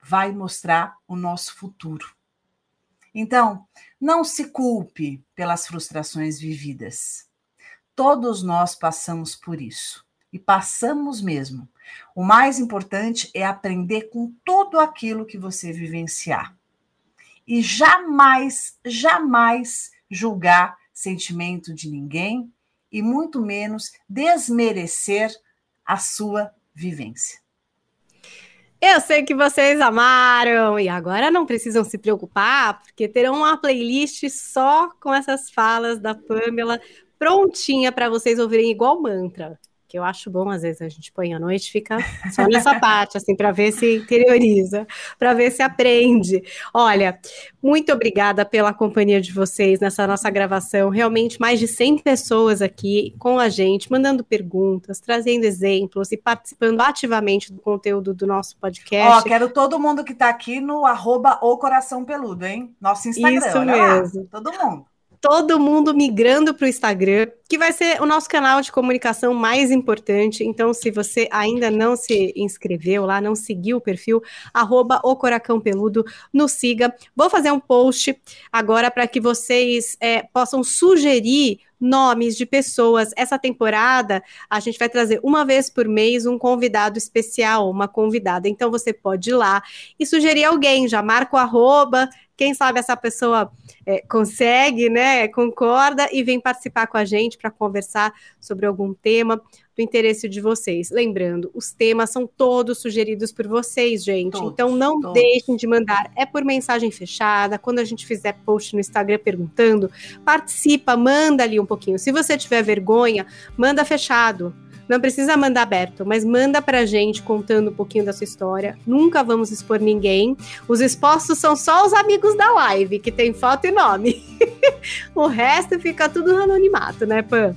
C: vai mostrar o nosso futuro. Então, não se culpe pelas frustrações vividas. Todos nós passamos por isso e passamos mesmo. O mais importante é aprender com tudo aquilo que você vivenciar. E jamais, jamais julgar sentimento de ninguém e muito menos desmerecer a sua vivência.
B: Eu sei que vocês amaram e agora não precisam se preocupar, porque terão uma playlist só com essas falas da Pamela prontinha para vocês ouvirem igual mantra que eu acho bom, às vezes a gente põe à noite fica só nessa parte, assim, para ver se interioriza, para ver se aprende. Olha, muito obrigada pela companhia de vocês nessa nossa gravação. Realmente, mais de 100 pessoas aqui com a gente, mandando perguntas, trazendo exemplos e participando ativamente do conteúdo do nosso podcast.
C: Ó, quero todo mundo que está aqui no arroba o Coração Peludo, hein? Nosso Instagram, Isso mesmo. Lá, todo mundo
B: todo mundo migrando para o Instagram, que vai ser o nosso canal de comunicação mais importante. Então, se você ainda não se inscreveu lá, não seguiu o perfil, arroba o Coracão Peludo, nos siga. Vou fazer um post agora para que vocês é, possam sugerir nomes de pessoas. Essa temporada a gente vai trazer uma vez por mês um convidado especial, uma convidada. Então você pode ir lá e sugerir alguém, já marca o arroba, quem sabe essa pessoa é, consegue, né, concorda e vem participar com a gente para conversar sobre algum tema do interesse de vocês. Lembrando, os temas são todos sugeridos por vocês, gente. Todos, então não todos. deixem de mandar. É por mensagem fechada. Quando a gente fizer post no Instagram perguntando, participa, manda ali um pouquinho. Se você tiver vergonha, manda fechado não precisa mandar aberto, mas manda pra gente contando um pouquinho da sua história. Nunca vamos expor ninguém. Os expostos são só os amigos da live, que tem foto e nome. o resto fica tudo no anonimato, né, Pan?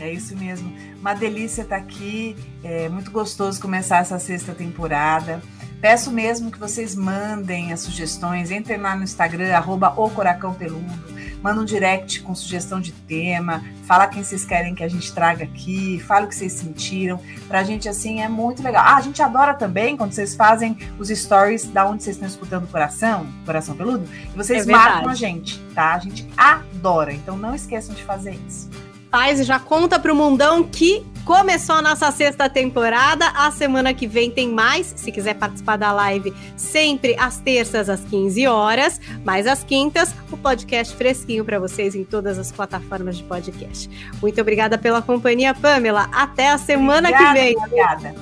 C: É isso mesmo. Uma delícia estar tá aqui. É muito gostoso começar essa sexta temporada. Peço mesmo que vocês mandem as sugestões. Entrem lá no Instagram, arroba o Coracão Peludo manda um direct com sugestão de tema, fala quem vocês querem que a gente traga aqui, fala o que vocês sentiram. Pra gente, assim, é muito legal. Ah, a gente adora também quando vocês fazem os stories da onde vocês estão escutando o coração, coração peludo, e vocês é marcam a gente, tá? A gente adora. Então não esqueçam de fazer isso
B: faz e já conta pro mundão que começou a nossa sexta temporada. A semana que vem tem mais. Se quiser participar da live, sempre às terças às 15 horas, mas às quintas, o podcast fresquinho para vocês em todas as plataformas de podcast. Muito obrigada pela companhia, Pamela. Até a semana obrigada, que vem.
C: Obrigada.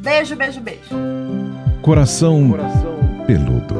C: Beijo, beijo, beijo.
A: Coração, Coração peludo.